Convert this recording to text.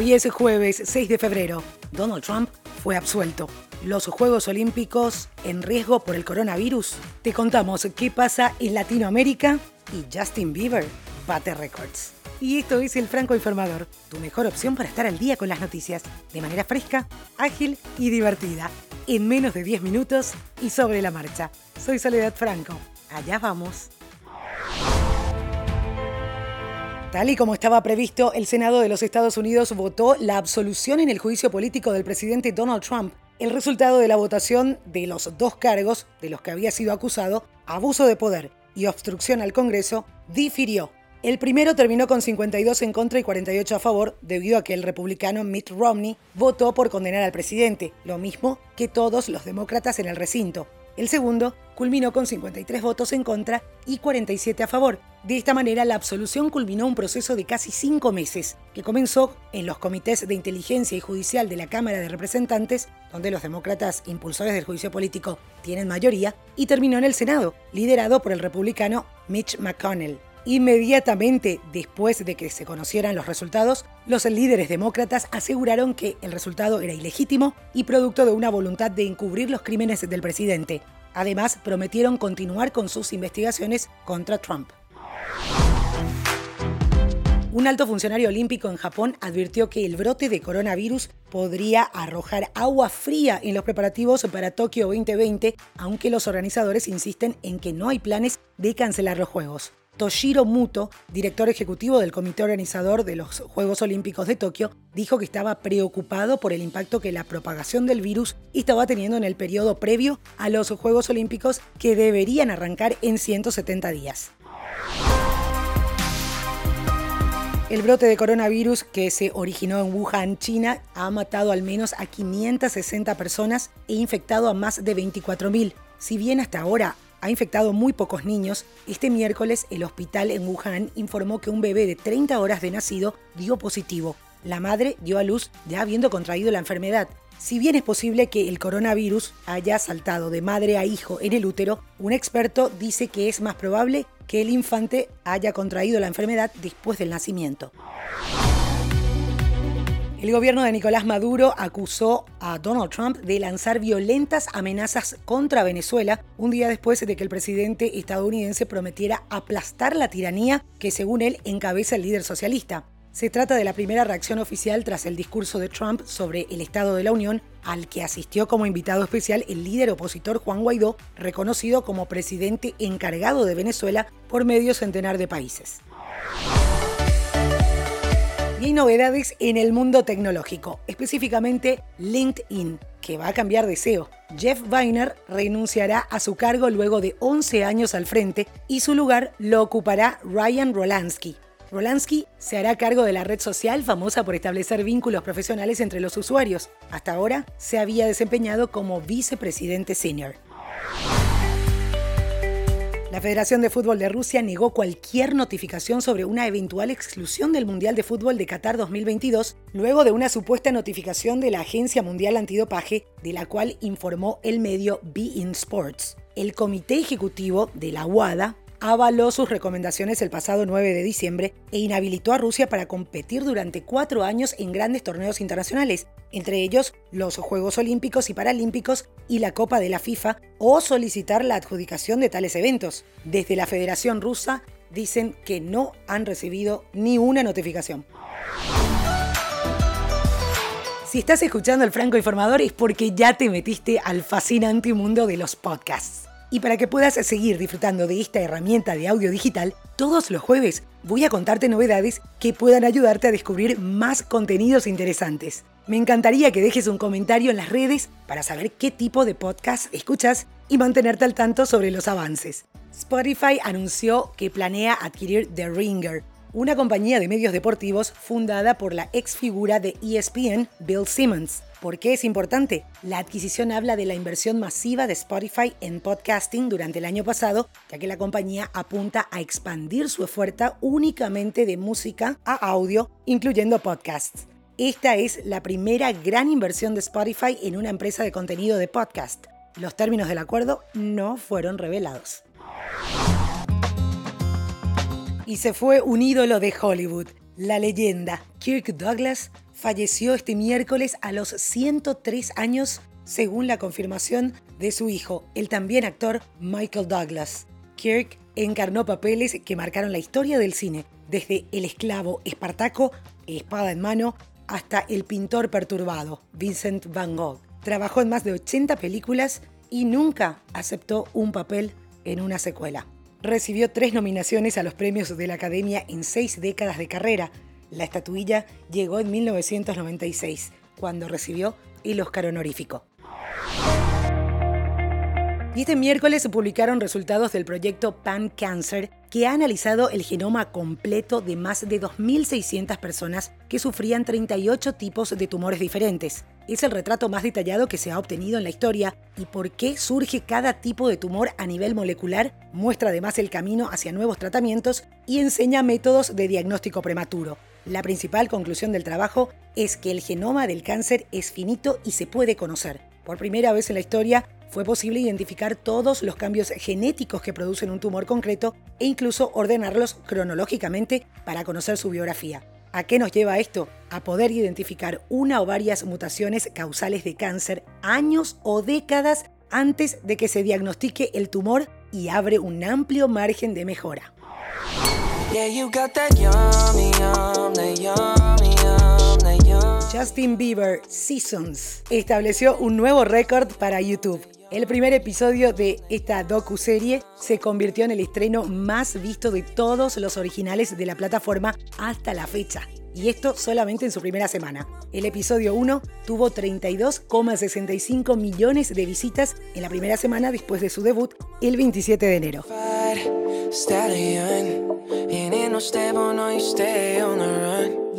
Hoy es jueves 6 de febrero. Donald Trump fue absuelto. Los Juegos Olímpicos en riesgo por el coronavirus. Te contamos qué pasa en Latinoamérica y Justin Bieber bate récords. Y esto es el Franco Informador, tu mejor opción para estar al día con las noticias, de manera fresca, ágil y divertida, en menos de 10 minutos y sobre la marcha. Soy Soledad Franco. Allá vamos. Tal y como estaba previsto, el Senado de los Estados Unidos votó la absolución en el juicio político del presidente Donald Trump. El resultado de la votación de los dos cargos de los que había sido acusado, abuso de poder y obstrucción al Congreso, difirió. El primero terminó con 52 en contra y 48 a favor, debido a que el republicano Mitt Romney votó por condenar al presidente, lo mismo que todos los demócratas en el recinto. El segundo culminó con 53 votos en contra y 47 a favor. De esta manera, la absolución culminó un proceso de casi cinco meses, que comenzó en los comités de inteligencia y judicial de la Cámara de Representantes, donde los demócratas impulsores del juicio político tienen mayoría, y terminó en el Senado, liderado por el republicano Mitch McConnell. Inmediatamente después de que se conocieran los resultados, los líderes demócratas aseguraron que el resultado era ilegítimo y producto de una voluntad de encubrir los crímenes del presidente. Además, prometieron continuar con sus investigaciones contra Trump. Un alto funcionario olímpico en Japón advirtió que el brote de coronavirus podría arrojar agua fría en los preparativos para Tokio 2020, aunque los organizadores insisten en que no hay planes de cancelar los Juegos. Toshiro Muto, director ejecutivo del comité organizador de los Juegos Olímpicos de Tokio, dijo que estaba preocupado por el impacto que la propagación del virus estaba teniendo en el periodo previo a los Juegos Olímpicos que deberían arrancar en 170 días. El brote de coronavirus que se originó en Wuhan, China, ha matado al menos a 560 personas e infectado a más de 24.000. Si bien hasta ahora ha infectado muy pocos niños, este miércoles el hospital en Wuhan informó que un bebé de 30 horas de nacido dio positivo. La madre dio a luz ya habiendo contraído la enfermedad. Si bien es posible que el coronavirus haya saltado de madre a hijo en el útero, un experto dice que es más probable que el infante haya contraído la enfermedad después del nacimiento. El gobierno de Nicolás Maduro acusó a Donald Trump de lanzar violentas amenazas contra Venezuela un día después de que el presidente estadounidense prometiera aplastar la tiranía que según él encabeza el líder socialista. Se trata de la primera reacción oficial tras el discurso de Trump sobre el Estado de la Unión, al que asistió como invitado especial el líder opositor Juan Guaidó, reconocido como presidente encargado de Venezuela por medio centenar de países. Y hay novedades en el mundo tecnológico, específicamente LinkedIn, que va a cambiar de SEO. Jeff Weiner renunciará a su cargo luego de 11 años al frente y su lugar lo ocupará Ryan Rolansky. Rolansky se hará cargo de la red social famosa por establecer vínculos profesionales entre los usuarios. Hasta ahora se había desempeñado como vicepresidente senior. La Federación de Fútbol de Rusia negó cualquier notificación sobre una eventual exclusión del Mundial de Fútbol de Qatar 2022 luego de una supuesta notificación de la Agencia Mundial Antidopaje, de la cual informó el medio Be Sports. El comité ejecutivo de la WADA avaló sus recomendaciones el pasado 9 de diciembre e inhabilitó a Rusia para competir durante cuatro años en grandes torneos internacionales, entre ellos los Juegos Olímpicos y Paralímpicos y la Copa de la FIFA, o solicitar la adjudicación de tales eventos. Desde la Federación Rusa dicen que no han recibido ni una notificación. Si estás escuchando el Franco Informador es porque ya te metiste al fascinante mundo de los podcasts. Y para que puedas seguir disfrutando de esta herramienta de audio digital, todos los jueves voy a contarte novedades que puedan ayudarte a descubrir más contenidos interesantes. Me encantaría que dejes un comentario en las redes para saber qué tipo de podcast escuchas y mantenerte al tanto sobre los avances. Spotify anunció que planea adquirir The Ringer, una compañía de medios deportivos fundada por la ex figura de ESPN, Bill Simmons. ¿Por qué es importante? La adquisición habla de la inversión masiva de Spotify en podcasting durante el año pasado, ya que la compañía apunta a expandir su oferta únicamente de música a audio, incluyendo podcasts. Esta es la primera gran inversión de Spotify en una empresa de contenido de podcast. Los términos del acuerdo no fueron revelados. Y se fue un ídolo de Hollywood. La leyenda Kirk Douglas falleció este miércoles a los 103 años, según la confirmación de su hijo, el también actor Michael Douglas. Kirk encarnó papeles que marcaron la historia del cine, desde el esclavo Espartaco, espada en mano, hasta el pintor perturbado, Vincent Van Gogh. Trabajó en más de 80 películas y nunca aceptó un papel en una secuela. Recibió tres nominaciones a los premios de la Academia en seis décadas de carrera. La estatuilla llegó en 1996, cuando recibió el Oscar honorífico. Y este miércoles se publicaron resultados del proyecto Pan Cancer, que ha analizado el genoma completo de más de 2.600 personas que sufrían 38 tipos de tumores diferentes. Es el retrato más detallado que se ha obtenido en la historia y por qué surge cada tipo de tumor a nivel molecular, muestra además el camino hacia nuevos tratamientos y enseña métodos de diagnóstico prematuro. La principal conclusión del trabajo es que el genoma del cáncer es finito y se puede conocer. Por primera vez en la historia, fue posible identificar todos los cambios genéticos que producen un tumor concreto e incluso ordenarlos cronológicamente para conocer su biografía. ¿A qué nos lleva esto? A poder identificar una o varias mutaciones causales de cáncer años o décadas antes de que se diagnostique el tumor y abre un amplio margen de mejora. Justin Bieber Seasons estableció un nuevo récord para YouTube. El primer episodio de esta docu-serie se convirtió en el estreno más visto de todos los originales de la plataforma hasta la fecha. Y esto solamente en su primera semana. El episodio 1 tuvo 32,65 millones de visitas en la primera semana después de su debut el 27 de enero.